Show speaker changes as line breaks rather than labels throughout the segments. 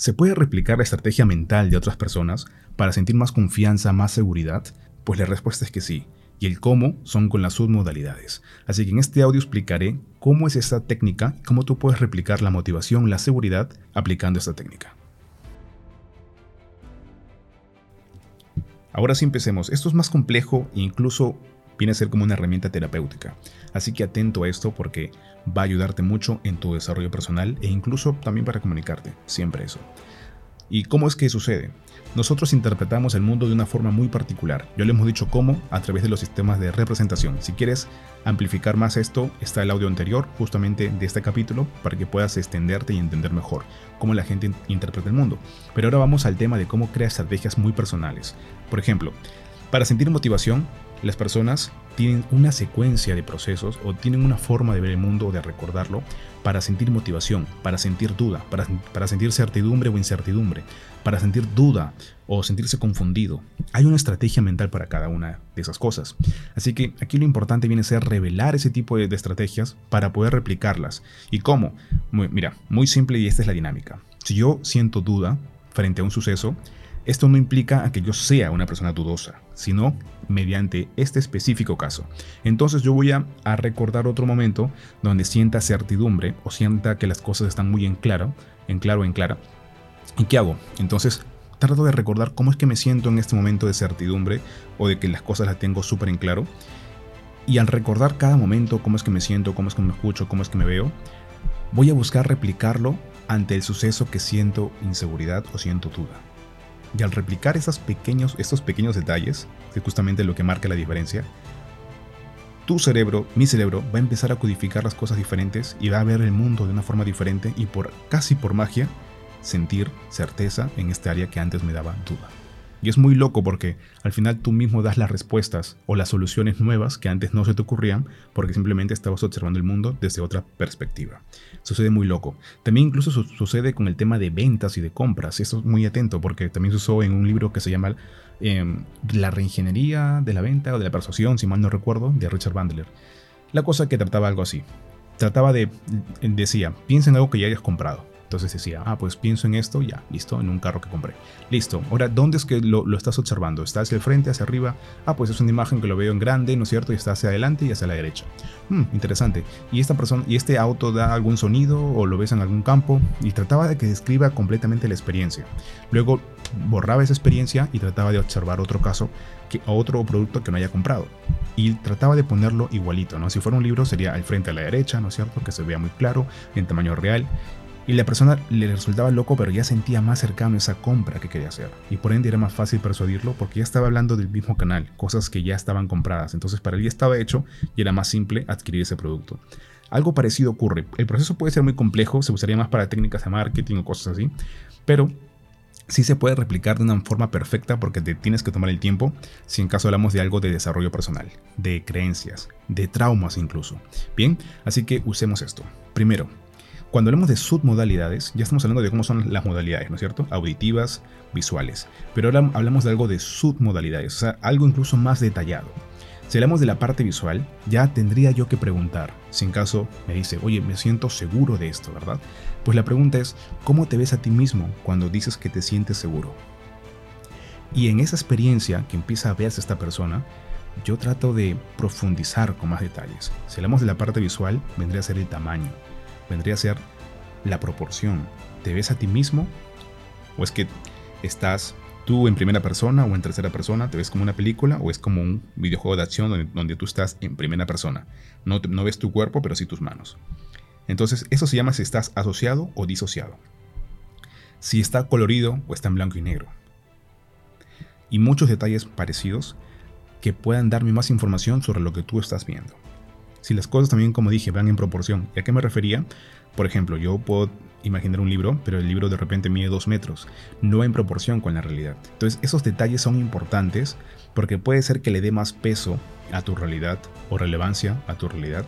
¿Se puede replicar la estrategia mental de otras personas para sentir más confianza, más seguridad? Pues la respuesta es que sí, y el cómo son con las submodalidades. Así que en este audio explicaré cómo es esta técnica y cómo tú puedes replicar la motivación, la seguridad aplicando esta técnica. Ahora sí empecemos. Esto es más complejo e incluso viene a ser como una herramienta terapéutica. Así que atento a esto porque va a ayudarte mucho en tu desarrollo personal e incluso también para comunicarte. Siempre eso. ¿Y cómo es que sucede? Nosotros interpretamos el mundo de una forma muy particular. Ya le hemos dicho cómo a través de los sistemas de representación. Si quieres amplificar más esto, está el audio anterior justamente de este capítulo para que puedas extenderte y entender mejor cómo la gente interpreta el mundo. Pero ahora vamos al tema de cómo crear estrategias muy personales. Por ejemplo, para sentir motivación, las personas tienen una secuencia de procesos o tienen una forma de ver el mundo de recordarlo para sentir motivación, para sentir duda, para, para sentir certidumbre o incertidumbre, para sentir duda o sentirse confundido. Hay una estrategia mental para cada una de esas cosas. Así que aquí lo importante viene a ser revelar ese tipo de estrategias para poder replicarlas. ¿Y cómo? mira, muy simple y esta es la dinámica. Si yo siento duda frente a un suceso, esto no implica que yo sea una persona dudosa, sino mediante este específico caso. Entonces yo voy a, recordar otro momento donde sienta certidumbre o sienta que las cosas están muy en claro, en claro, en clara. ¿Y qué hago? Entonces trato de recordar cómo es que me siento en este momento de certidumbre o de que las cosas las tengo súper en claro. Y al recordar cada momento cómo es que me siento, cómo es que me escucho, cómo es que me veo, voy a buscar replicarlo ante el suceso que siento inseguridad o siento duda. Y al replicar esos pequeños, estos pequeños detalles, que es justamente lo que marca la diferencia, tu cerebro, mi cerebro, va a empezar a codificar las cosas diferentes y va a ver el mundo de una forma diferente y por casi por magia sentir certeza en este área que antes me daba duda. Y es muy loco porque al final tú mismo das las respuestas o las soluciones nuevas que antes no se te ocurrían porque simplemente estabas observando el mundo desde otra perspectiva. Sucede muy loco. También incluso sucede con el tema de ventas y de compras. Esto es muy atento porque también se usó en un libro que se llama em, La reingeniería de la venta o de la persuasión, si mal no recuerdo, de Richard Bandler. La cosa que trataba algo así. Trataba de, decía, piensa en algo que ya hayas comprado entonces decía, ah, pues pienso en esto, ya, listo, en un carro que compré. Listo. Ahora, ¿dónde es que lo, estás observando? ¿Está hacia el frente, hacia arriba? Ah, pues es una imagen que lo veo en grande, ¿no es cierto? Y está hacia adelante y hacia la derecha. Hmm, interesante. ¿Y esta persona, y este auto da algún sonido o lo ves en algún campo? Y trataba de que describa completamente la experiencia. Luego borraba esa experiencia y trataba de observar otro caso, que, otro producto que no haya comprado. Y trataba de ponerlo igualito, ¿no? Si fuera un libro sería al frente a la derecha, ¿no es cierto? Que se vea muy claro, en tamaño real y la persona le resultaba loco, pero ya sentía más cercano esa compra que quería hacer. Y por ende era más fácil persuadirlo porque ya estaba hablando del mismo canal, cosas que ya estaban compradas. Entonces para él ya estaba hecho y era más simple adquirir ese producto. Algo parecido ocurre. El proceso puede ser muy complejo, se usaría más para técnicas de marketing o cosas así, pero sí se puede replicar de una forma perfecta porque te tienes que tomar el tiempo si en caso hablamos de algo de desarrollo personal, de creencias, de traumas incluso. Bien, así que usemos esto. Primero, cuando hablamos de submodalidades, ya estamos hablando de cómo son las modalidades, ¿no es cierto? Auditivas, visuales. Pero ahora hablamos de algo de submodalidades, o sea, algo incluso más detallado. Si hablamos de la parte visual, ya tendría yo que preguntar, si en caso me dice, oye, me siento seguro de esto, ¿verdad? Pues la pregunta es, ¿cómo te ves a ti mismo cuando dices que te sientes seguro? Y en esa experiencia que empieza a verse esta persona, yo trato de profundizar con más detalles. Si hablamos de la parte visual, vendría a ser el tamaño, vendría a ser la proporción. ¿Te ves a ti mismo? ¿O es que estás tú en primera persona o en tercera persona? ¿Te ves como una película o es como un videojuego de acción donde, tú estás en primera persona? No, no ves tu cuerpo, pero sí tus manos. Entonces, eso se llama si estás asociado o disociado. Si está colorido o está en blanco y negro. Y muchos detalles parecidos que puedan darme más información sobre lo que tú estás viendo si las cosas también, como dije, van en proporción. ¿Y a qué me refería? Por ejemplo, yo puedo imaginar un libro, pero el libro de repente mide dos metros, no en proporción con la realidad. Entonces, esos detalles son importantes porque puede ser que le dé más peso a tu realidad o relevancia a tu realidad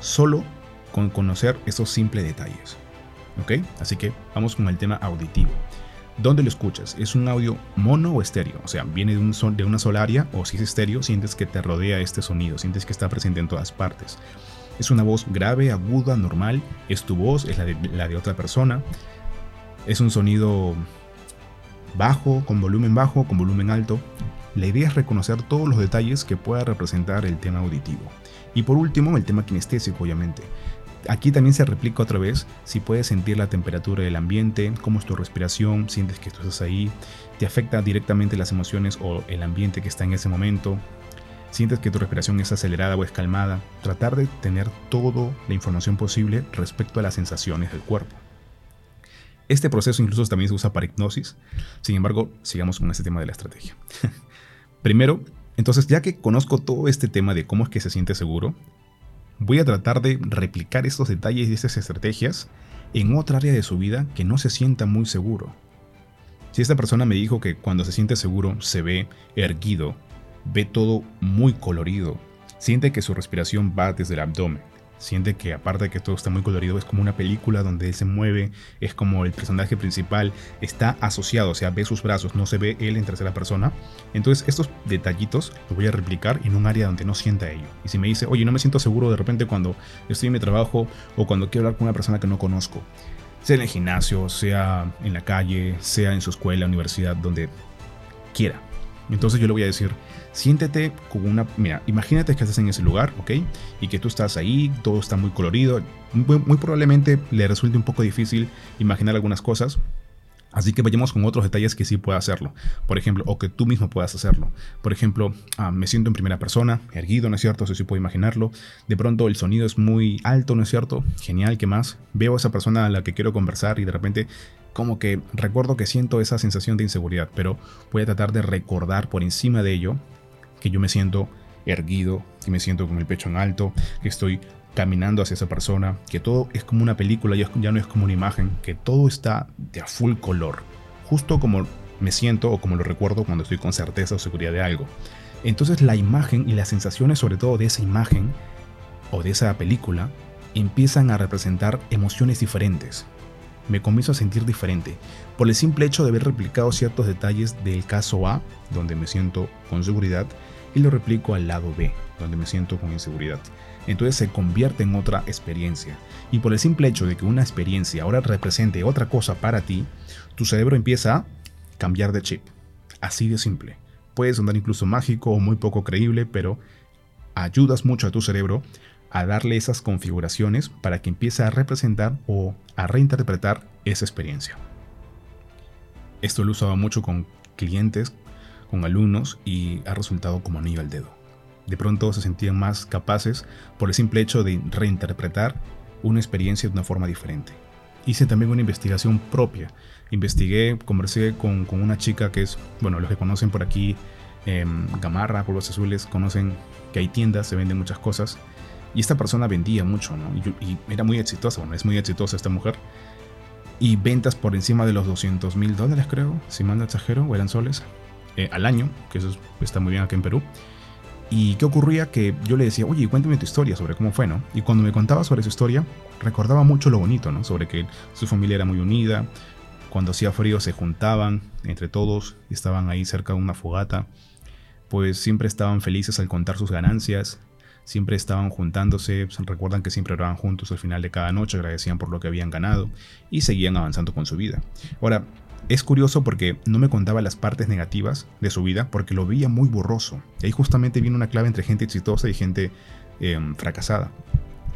solo con conocer esos simples detalles. ¿Ok? Así que vamos con el tema auditivo. ¿Dónde lo escuchas? ¿Es un audio mono o estéreo? O sea, ¿viene de, un una sola área o si es estéreo, sientes que te rodea este sonido, sientes que está presente en todas partes? ¿Es una voz grave, aguda, normal? ¿Es tu voz? ¿Es la de, la de otra persona? Es un sonido bajo, con volumen bajo, con volumen alto. La idea es reconocer todos los detalles que pueda representar el tema auditivo. Y por último, el tema kinestésico, obviamente. Aquí también se replica otra vez si puedes sentir la temperatura del ambiente, cómo es tu respiración, sientes que estás ahí, te afecta directamente las emociones o el ambiente que está en ese momento, sientes que tu respiración es acelerada o es calmada, tratar de tener toda la información posible respecto a las sensaciones del cuerpo. Este proceso incluso también se usa para hipnosis, sin embargo, sigamos con este tema de la estrategia. Primero, entonces ya que conozco todo este tema de cómo es que se siente seguro, voy a tratar de replicar estos detalles y estas estrategias en otra área de su vida que no se sienta muy seguro. Si esta persona me dijo que cuando se siente seguro se ve erguido, ve todo muy colorido, siente que su respiración va desde el abdomen, siente que aparte de que todo está muy colorido, es como una película donde él se mueve, es como el personaje principal está asociado, o sea, ve sus brazos, no se ve él en tercera persona. Entonces estos detallitos los voy a replicar en un área donde no sienta ello. Y si me dice, oye, no me siento seguro de repente cuando estoy en mi trabajo o cuando quiero hablar con una persona que no conozco, sea en el gimnasio, sea en la calle, sea en su escuela, universidad, donde quiera. Entonces yo le voy a decir, siéntete como una... Mira, imagínate que estás en ese lugar, ¿ok? Y que tú estás ahí, todo está muy colorido. Muy, probablemente le resulte un poco difícil imaginar algunas cosas, Así que vayamos con otros detalles que sí pueda hacerlo. Por ejemplo, o que tú mismo puedas hacerlo. Por ejemplo, ah, me siento en primera persona, erguido, ¿no es cierto? Eso sí puedo imaginarlo. De pronto el sonido es muy alto, ¿no es cierto? Genial, ¿qué más? Veo a esa persona a la que quiero conversar y de repente como que recuerdo que siento esa sensación de inseguridad, pero voy a tratar de recordar por encima de ello que yo me siento erguido, que me siento con el pecho en alto, que estoy caminando hacia esa persona, que todo es como una película, ya, no es como una imagen, que todo está de a full color, justo como me siento o como lo recuerdo cuando estoy con certeza o seguridad de algo. Entonces la imagen y las sensaciones sobre todo de esa imagen o de esa película empiezan a representar emociones diferentes. Me comienzo a sentir diferente por el simple hecho de haber replicado ciertos detalles del caso A, donde me siento con seguridad, y lo replico al lado B, donde me siento con inseguridad entonces se convierte en otra experiencia. Y por el simple hecho de que una experiencia ahora represente otra cosa para ti, tu cerebro empieza a cambiar de chip. Así de simple. Puede sonar incluso mágico o muy poco creíble, pero ayudas mucho a tu cerebro a darle esas configuraciones para que empiece a representar o a reinterpretar esa experiencia. Esto lo usado mucho con clientes, con alumnos y ha resultado como anillo al dedo de pronto se sentían más capaces por el simple hecho de reinterpretar una experiencia de una forma diferente. Hice también una investigación propia. Investigué, conversé con, una chica que es, bueno, los que conocen por aquí, eh, Gamarra, Polvos Azules, conocen que hay tiendas, se venden muchas cosas. Y esta persona vendía mucho, ¿no? Y, era muy exitosa, es muy exitosa esta mujer. Y ventas por encima de los 200 mil dólares, creo, si no exagero, o eran soles, eh, al año, que eso está muy bien aquí en Perú. ¿Y qué ocurría? Que yo le decía, oye, cuéntame tu historia sobre cómo fue, ¿no? Y cuando me contaba sobre su historia, recordaba mucho lo bonito, ¿no? Sobre que su familia era muy unida, cuando hacía frío se juntaban entre todos, estaban ahí cerca de una fogata, pues siempre estaban felices al contar sus ganancias, siempre estaban juntándose, recuerdan que siempre oraban juntos al final de cada noche, agradecían por lo que habían ganado y seguían avanzando con su vida. Ahora, es curioso porque no me contaba las partes negativas de su vida porque lo veía muy borroso. Y ahí justamente viene una clave entre gente exitosa y gente em, fracasada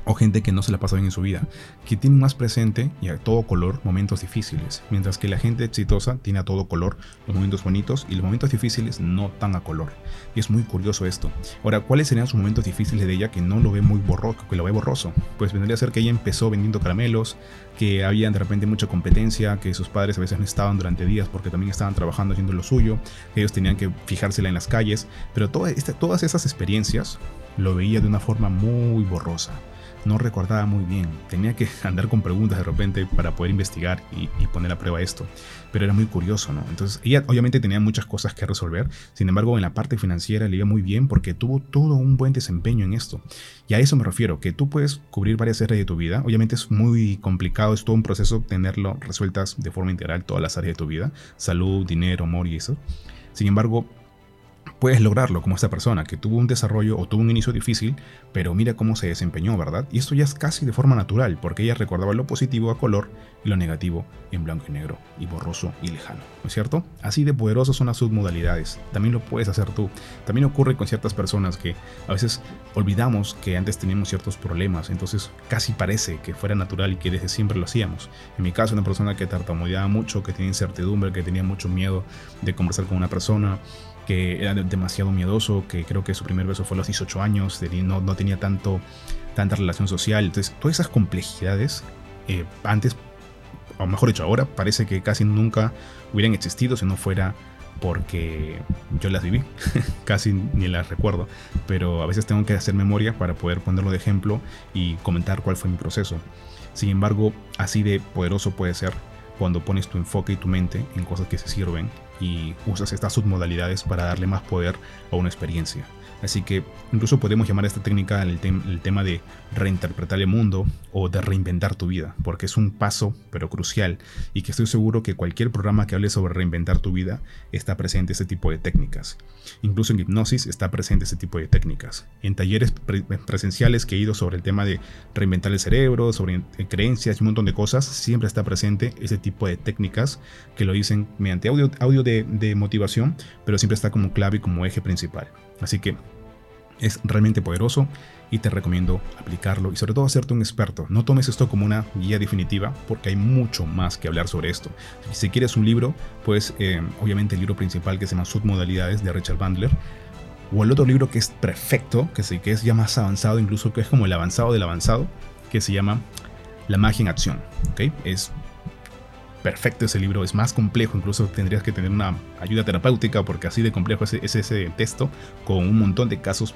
o gente que no se la pasa bien en su vida, que tiene más presente y a todo color momentos difíciles, mientras que la gente exitosa tiene a todo color los momentos bonitos y los momentos difíciles no tan a color. Y es muy curioso esto. Ahora, ¿cuáles serían sus momentos difíciles de ella que no lo ve muy borroso, que lo ve borroso? Pues vendría a ser que ella empezó vendiendo caramelos, que había de repente mucha competencia, que sus padres a veces no estaban durante días porque también estaban trabajando haciendo lo suyo, que ellos tenían que fijársela en las calles, pero todas esas experiencias lo veía de una forma muy borrosa no recordaba muy bien. Tenía que andar con preguntas de repente para poder investigar y, poner a prueba esto. Pero era muy curioso, ¿no? Entonces, ella obviamente tenía muchas cosas que resolver. Sin embargo, en la parte financiera le iba muy bien porque tuvo todo un buen desempeño en esto. Y a eso me refiero, que tú puedes cubrir varias áreas de tu vida. Obviamente es muy complicado, es todo un proceso tenerlo resueltas de forma integral todas las áreas de tu vida. Salud, dinero, amor y eso. Sin embargo, puedes lograrlo como esta persona que tuvo un desarrollo o tuvo un inicio difícil, pero mira cómo se desempeñó, ¿verdad? Y esto ya es casi de forma natural, porque ella recordaba lo positivo a color y lo negativo en blanco y negro, y borroso y lejano, ¿no es cierto? Así de poderosas son las submodalidades, también lo puedes hacer tú. También ocurre con ciertas personas que a veces olvidamos que antes teníamos ciertos problemas, entonces casi parece que fuera natural y que desde siempre lo hacíamos. En mi caso, una persona que tartamudeaba mucho, que tenía incertidumbre, que tenía mucho miedo de conversar con una persona, que era demasiado miedoso, que creo que su primer beso fue a los 18 años, no, no tenía tanto, tanta relación social. Entonces, todas esas complejidades, eh, antes, o mejor dicho, ahora parece que casi nunca hubieran existido si no fuera porque yo las viví, casi ni las recuerdo, pero a veces tengo que hacer memoria para poder ponerlo de ejemplo y comentar cuál fue mi proceso. Sin embargo, así de poderoso puede ser cuando pones tu enfoque y tu mente en cosas que se sirven y usas estas submodalidades para darle más poder a una experiencia. Así que incluso podemos llamar a esta técnica el, tema de reinterpretar el mundo o de reinventar tu vida, porque es un paso pero crucial y que estoy seguro que cualquier programa que hable sobre reinventar tu vida está presente ese tipo de técnicas. Incluso en hipnosis está presente ese tipo de técnicas. En talleres presenciales que he ido sobre el tema de reinventar el cerebro, sobre eh, creencias y un montón de cosas, siempre está presente ese tipo de técnicas que lo dicen mediante audio, audio de, de motivación, pero siempre está como clave y como eje principal. Así que es realmente poderoso y te recomiendo aplicarlo y sobre todo hacerte un experto. No tomes esto como una guía definitiva porque hay mucho más que hablar sobre esto. Si quieres un libro, pues eh, obviamente el libro principal que se llama Submodalidades de Richard Bandler o el otro libro que es perfecto, que, sí, que es ya más avanzado, incluso que es como el avanzado del avanzado, que se llama La magia en acción. ¿okay? Es perfecto ese libro, es más complejo, incluso tendrías que tener una ayuda terapéutica porque así de complejo es, ese texto con un montón de casos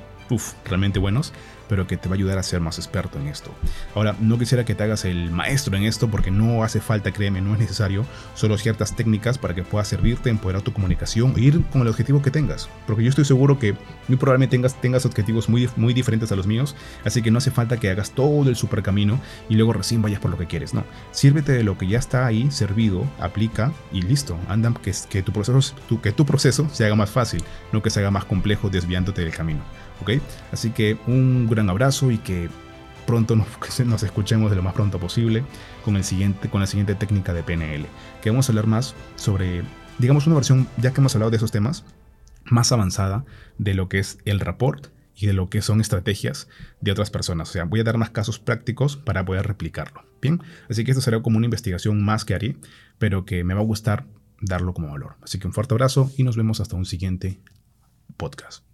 realmente buenos pero que te va a ayudar a ser más experto en esto. Ahora, no quisiera que te hagas el maestro en esto porque no hace falta, créeme, no es necesario, solo ciertas técnicas para que puedas servirte, empoderar tu comunicación e ir con el objetivo que tengas. Porque yo estoy seguro que muy probablemente tengas, tengas objetivos muy, muy diferentes a los míos, así que no hace falta que hagas todo el super camino y luego recién vayas por lo que quieres, no. Sírvete de lo que ya está ahí servido, aplica y listo. Anda que, que, tu proceso, que tu proceso se haga más fácil, no que se haga más complejo desviándote del camino. ¿Ok? Así que un gran abrazo y que pronto nos, escuchemos de lo más pronto posible con, el siguiente, con la siguiente técnica de PNL, que vamos a hablar más sobre, digamos, una versión, ya que hemos hablado de esos temas, más avanzada de lo que es el rapport y de lo que son estrategias de otras personas. O sea, voy a dar más casos prácticos para poder replicarlo. Bien, así que esto será como una investigación más que haré, pero que me va a gustar darlo como valor. Así que un fuerte abrazo y nos vemos hasta un siguiente podcast.